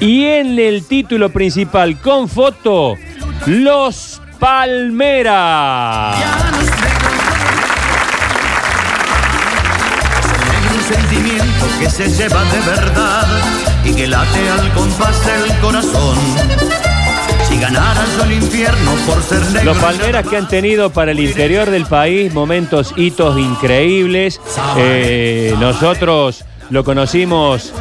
Y en el título principal, con foto, Los Palmeras. sentimiento que se lleva de verdad y que late al compás del corazón. Si ganaras el infierno por ser negro. Los Palmeras que han tenido para el interior del país momentos, hitos increíbles. Eh, nosotros lo conocimos,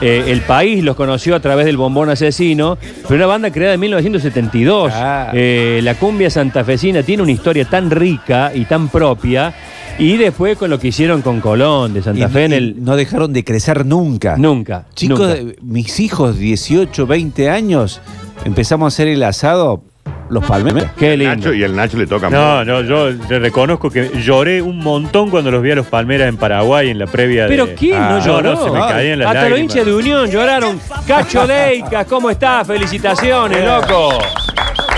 eh, el país los conoció a través del Bombón Asesino, pero una banda creada en 1972. Ah. Eh, la cumbia santafesina tiene una historia tan rica y tan propia. Y después con lo que hicieron con Colón de Santa Y- Fe en el... No dejaron de crecer nunca. Nunca. Chicos, nunca. mis hijos, 18, 20 años, empezamos a hacer el asado, los palmeras. Qué lindo. Nacho, y el Nacho le toca No, no, yo le reconozco que lloré un montón cuando los vi a los Palmeras en Paraguay en la previa de. Pero ¿quién no Ah, lloró? no, se me caían las Hasta los lágrimas. hinchas de Unión lloraron. Cacho Deicas, ¿cómo estás? Felicitaciones, loco.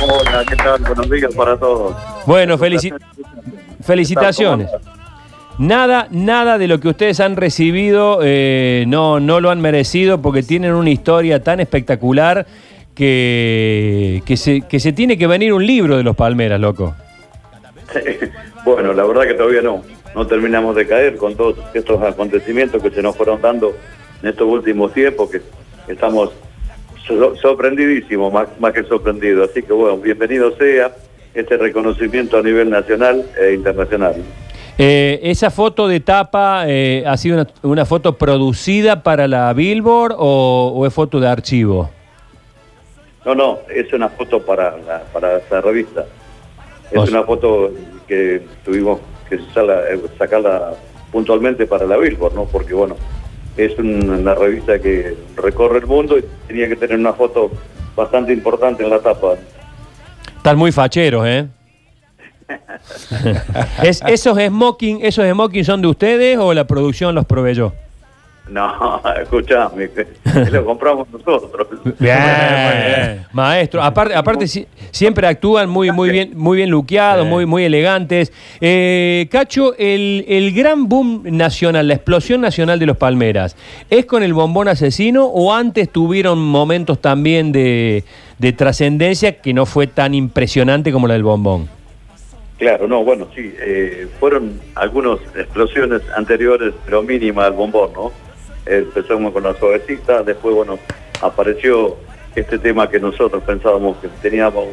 Hola, ¿qué tal? Buenos días para todos. Bueno, felici- felicitaciones. Nada, nada de lo que ustedes han recibido eh, no, no lo han merecido porque tienen una historia tan espectacular que, que, se, que se tiene que venir un libro de los Palmeras, loco. Bueno, la verdad que todavía no. No terminamos de caer con todos estos acontecimientos que se nos fueron dando en estos últimos tiempos, que estamos so- sorprendidísimos, más, más que sorprendidos. Así que bueno, bienvenido sea este reconocimiento a nivel nacional e internacional. Eh, ¿Esa foto de tapa eh, ha sido una, una foto producida para la Billboard o, o es foto de archivo? No, no, es una foto para, la- para esa revista. Es una foto que tuvimos que sacarla, eh, sacarla puntualmente para la Billboard, ¿no? Porque, bueno, es un- una revista que recorre el mundo y tenía que tener una foto bastante importante en la tapa. Están muy facheros, ¿eh? ¿Es, ¿Esos smoking, esos smoking son de ustedes o la producción los proveyó? No, escuchame, lo compramos nosotros. Bien, maestro. Aparte, aparte si- siempre actúan muy, muy bien, muy bien luqueados, muy, muy elegantes. Eh, Cacho, el, el gran boom nacional, la explosión nacional de los Palmeras, ¿es con el bombón asesino o antes tuvieron momentos también de, de trascendencia que no fue tan impresionante como la del bombón? Claro, no, bueno, sí, eh, fueron algunas explosiones anteriores, pero mínimas al bombón, ¿no? Empezamos con la suavecita, después, bueno, apareció este tema que nosotros pensábamos que teníamos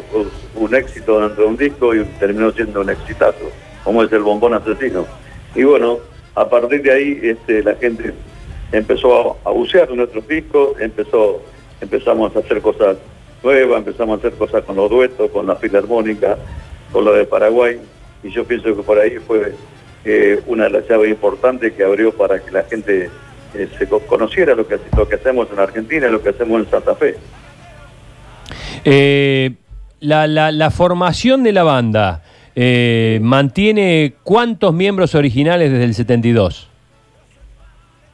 un, éxito dentro de un disco y terminó siendo un exitazo, como es el bombón asesino. Y bueno, a partir de ahí este, la gente empezó a, bucear nuestros discos, empezó, empezamos a hacer cosas nuevas, empezamos a hacer cosas con los duetos, con la filarmónica, con lo de Paraguay, y yo pienso que por ahí fue eh, una de las llaves importantes que abrió para que la gente eh, se co- conociera lo que, lo que hacemos en Argentina y lo que hacemos en Santa Fe. Eh, la, la- la formación de la banda eh, mantiene cuántos miembros originales desde el 72?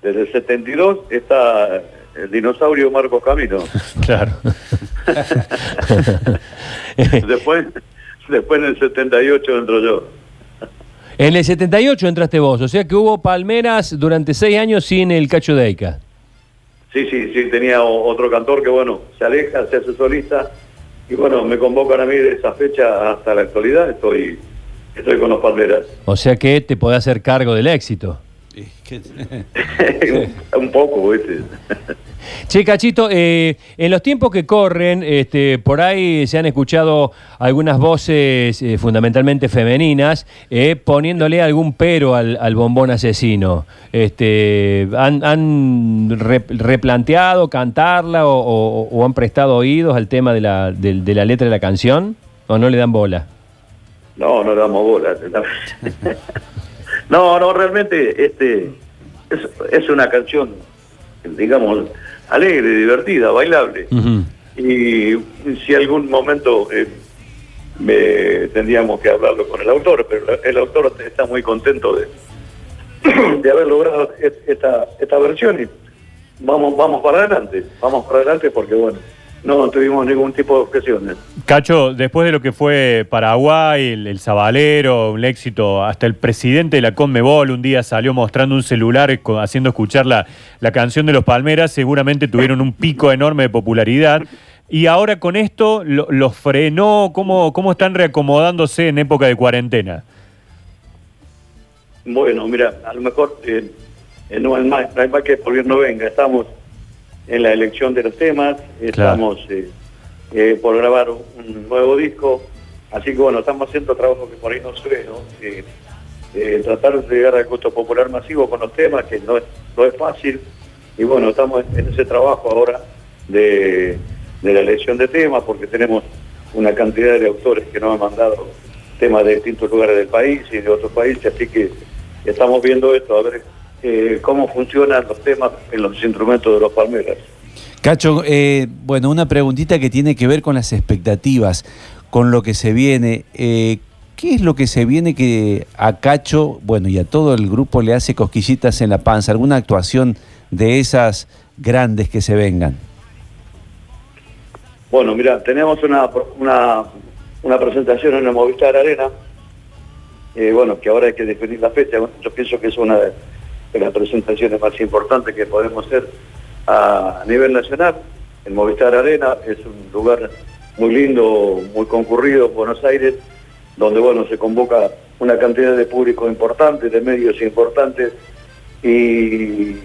Desde el 72 está el dinosaurio Marcos Camino. Claro. después, después en el 78 entro yo. En el 78 entraste vos, o sea que hubo Palmeras durante seis años sin el Cacho Deica. Sí, sí, sí, tenía otro cantor que, bueno, se aleja, se hace solista, y bueno, me convocan a mí de esa fecha hasta la actualidad, estoy, estoy con los Palmeras. O sea que te podés hacer cargo del éxito. Un poco, ¿viste? Che, Cachito, eh, en los tiempos que corren, este, por ahí se han escuchado algunas voces eh, fundamentalmente femeninas eh, poniéndole algún pero al, al bombón asesino. Este, ¿Han, han re- replanteado cantarla o, o- o han prestado oídos al tema de la, del- de la letra de la canción? ¿O no le dan bola? No, no le damos bola. No, no, realmente este es, es una canción, digamos, alegre, divertida, bailable. Y si algún momento eh, me, tendríamos que hablarlo con el autor, pero el autor está muy contento de, de haber logrado es- esta, esta versión y vamos, vamos para adelante, vamos para adelante porque bueno, no tuvimos ningún tipo de objeciones. Cacho, después de lo que fue Paraguay, el, el Zabalero, un éxito, hasta el presidente de la Conmebol un día salió mostrando un celular haciendo escuchar la, la canción de los Palmeras, seguramente tuvieron un pico enorme de popularidad. Y ahora con esto lo- los frenó, ¿cómo, ¿cómo están reacomodándose en época de cuarentena? Bueno, mira, a lo mejor eh, eh, no, hay más, no hay más que por bien no venga. Estamos en la elección de los temas, estamos eh, eh, por grabar un nuevo disco, así que bueno, estamos haciendo trabajo que por ahí no se ve, ¿no? Eh, eh, tratar de llegar al gusto popular masivo con los temas, que no es, no es fácil, y bueno, estamos en ese trabajo ahora de, de la elección de temas, porque tenemos una cantidad de autores que nos han mandado temas de distintos lugares del país y de otros países, así que estamos viendo esto, a ver eh, cómo funcionan los temas en los instrumentos de los palmeras. Cacho, eh, bueno, una preguntita que tiene que ver con las expectativas, con lo que se viene. Eh, ¿Qué es lo que se viene que a Cacho, bueno, y a todo el grupo le hace cosquillitas en la panza? ¿Alguna actuación de esas grandes que se vengan? Bueno, mira, tenemos una, una, una presentación en el Movistar Arena, eh, bueno, que ahora hay que definir la fecha, yo pienso que es una de, de las presentaciones más importantes que podemos hacer a, nivel nacional. El Movistar Arena es un lugar muy lindo, muy concurrido, Buenos Aires, donde bueno, se convoca una cantidad de público importante, de medios importantes, y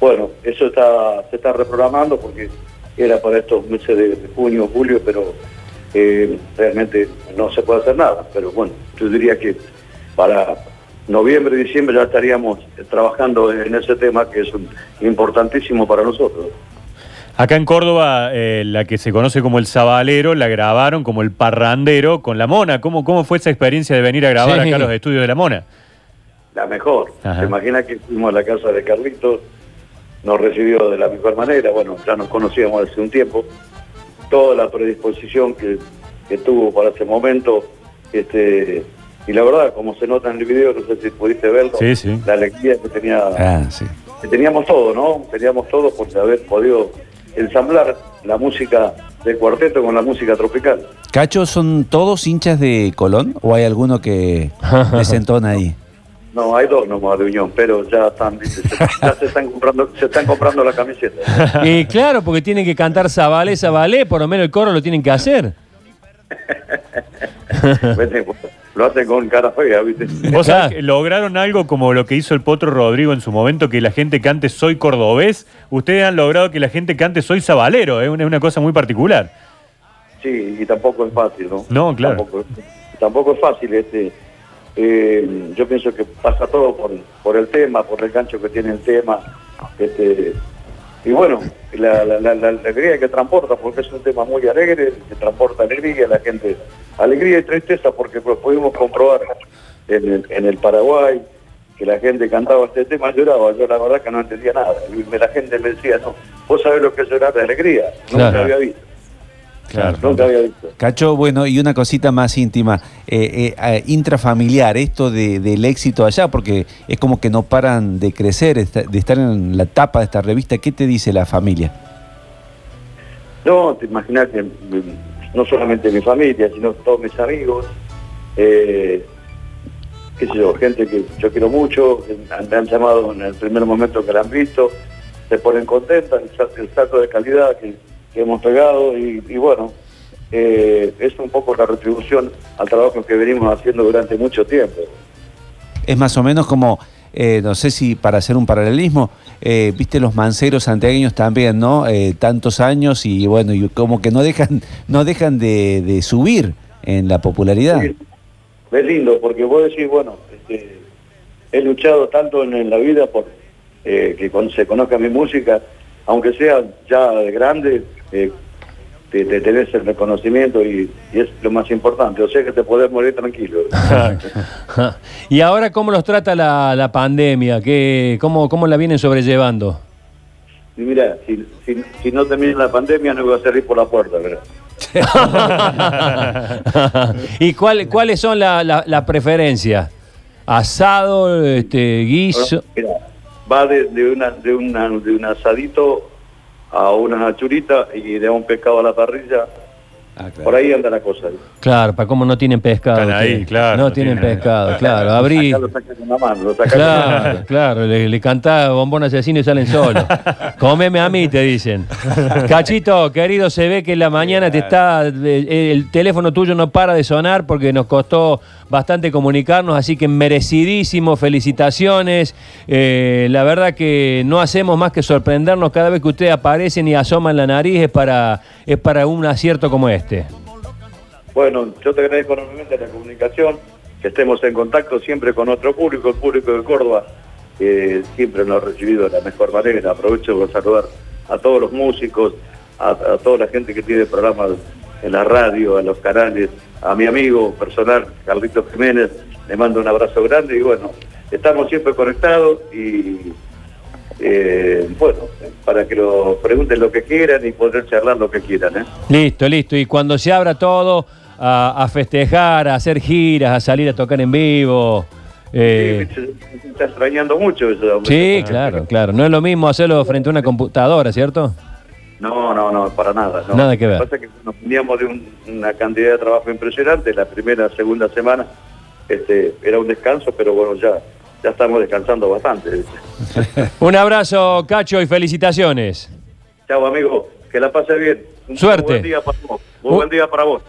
bueno, eso está, se está reprogramando porque era para estos meses de, de junio, julio, pero eh, realmente no se puede hacer nada. Pero bueno, yo diría que para noviembre, diciembre ya estaríamos trabajando en ese tema que es un- importantísimo para nosotros. Acá en Córdoba, eh, la que se conoce como el Zabalero, la grabaron como el Parrandero con la Mona. ¿Cómo, cómo fue esa experiencia de venir a grabar Sí. acá a los estudios de la Mona? La mejor. Ajá. ¿Se imagina que fuimos a la casa de Carlitos? Nos recibió de la mejor manera. Bueno, ya nos conocíamos hace un tiempo. Toda la predisposición que, que tuvo para ese momento. Este, y la verdad, como se nota en el video, no sé si pudiste verlo, Sí, sí. la alegría que tenía Ah, sí. que teníamos todo, ¿no? Teníamos todo por haber podido ensamblar la música de cuarteto con la música tropical. Cacho, ¿son todos hinchas de Colón o hay alguno que desentona ahí? No, hay dos nomás de Unión, pero ya están, se, ya se están comprando, se están comprando la camiseta. Y claro, porque tienen que cantar Zabalé, Zabalé, por lo menos el coro lo tienen que hacer. Lo hacen con cara fea, ¿viste? ¿Vos sabés que lograron algo como lo que hizo el Potro Rodrigo en su momento, que la gente cante Soy Cordobés? Ustedes han logrado que la gente cante Soy Zabalero, es una, es una cosa muy particular. Sí, y tampoco es fácil, ¿no? No, claro. Tampoco, tampoco es fácil. Este, eh, yo pienso que pasa todo por, por el tema, por el gancho que tiene el tema. Este, y bueno, la, la- la- la alegría que transporta, porque es un tema muy alegre, que transporta alegría, la gente, alegría y tristeza, porque pues, pudimos comprobar en el, en el Paraguay que la gente cantaba este tema, lloraba, yo la verdad que no entendía nada. Y me- la gente me decía, no, vos sabés lo que es llorar de alegría, nunca Claro. había visto. Claro. Nunca había visto. Cacho, bueno, y una cosita más íntima, eh, eh, intrafamiliar, esto de- del éxito allá, porque es como que no paran de crecer, de estar en la tapa de esta revista. ¿Qué te dice la familia? No, te imaginas que mm, no solamente mi familia, sino todos mis amigos, eh, qué sé yo, gente que yo quiero mucho, que me han llamado en el primer momento que la han visto, se ponen contentas, el, el salto de calidad que, que hemos pegado y, y bueno, eh, es un poco la retribución al trabajo que venimos haciendo durante mucho tiempo. Es más o menos como, eh, no sé si para hacer un paralelismo, eh, viste los manceros santiagueños también, ¿no? Eh, tantos años y bueno, y como que no dejan, no dejan de, de subir en la popularidad. Sí, Es lindo, porque vos decís, bueno, este, he luchado tanto en, en la vida por eh, que con- se conozca mi música, aunque sea ya de grande, eh, te, te tenés el reconocimiento y, y es lo más importante. O sea que te podés morir tranquilo. ¿Y ahora cómo los trata la, la pandemia? ¿Qué, cómo, ¿Cómo la vienen sobrellevando? Y mira, si, si, si no termina la pandemia no voy a salir por la puerta, ¿verdad? ¿Y cuál- cuáles son las la, la preferencias? ¿Asado, este, guiso? Mira, va de, una, de, una, de un asadito a una churita y de un pescado a la parrilla. Ah, claro. Por ahí anda la cosa. Claro, para cómo no tienen pescado. Están ahí, claro, No no tienen tienen- pescado, claro. Abrí. Lo con la mano, lo saca con la mano. Claro, claro, le, le cantá bombón asesino y salen solos. Cómeme a mí, te dicen. Cachito, querido, se ve que en la mañana te está. eh, El teléfono tuyo no para de sonar porque nos costó bastante comunicarnos, así que merecidísimo, felicitaciones. Eh, la verdad que no hacemos más que sorprendernos cada vez que ustedes aparecen y asoman la nariz, es para, es para un acierto como este. Bueno, yo te agradezco enormemente la comunicación, que estemos en contacto siempre con nuestro público, el público de Córdoba, que siempre nos ha recibido de la mejor manera. Aprovecho para saludar a todos los músicos, a, a toda la gente que tiene programas en la radio, a los canales, a mi amigo personal, Carlitos Jiménez, le mando un abrazo grande y bueno, estamos siempre conectados y eh, bueno, para que lo pregunten lo que quieran y poder charlar lo que quieran. ¿eh? Listo, listo. Y cuando se abra todo, a, a festejar, a hacer giras, a salir a tocar en vivo. eh, Sí, está extrañando mucho eso. sí, claro, claro. No es lo mismo hacerlo frente a una computadora, ¿cierto? No, no, no, para nada. no. Nada que ver. Lo que pasa es que nos veníamos de un- una cantidad de trabajo impresionante. La primera, segunda semana este, era un descanso, pero bueno, ya, ya estamos descansando bastante. Un abrazo, Cacho, y felicitaciones. Chao, amigo. Que la pase bien. Un Suerte. Buen día para vos. Muy Un- buen día para vos.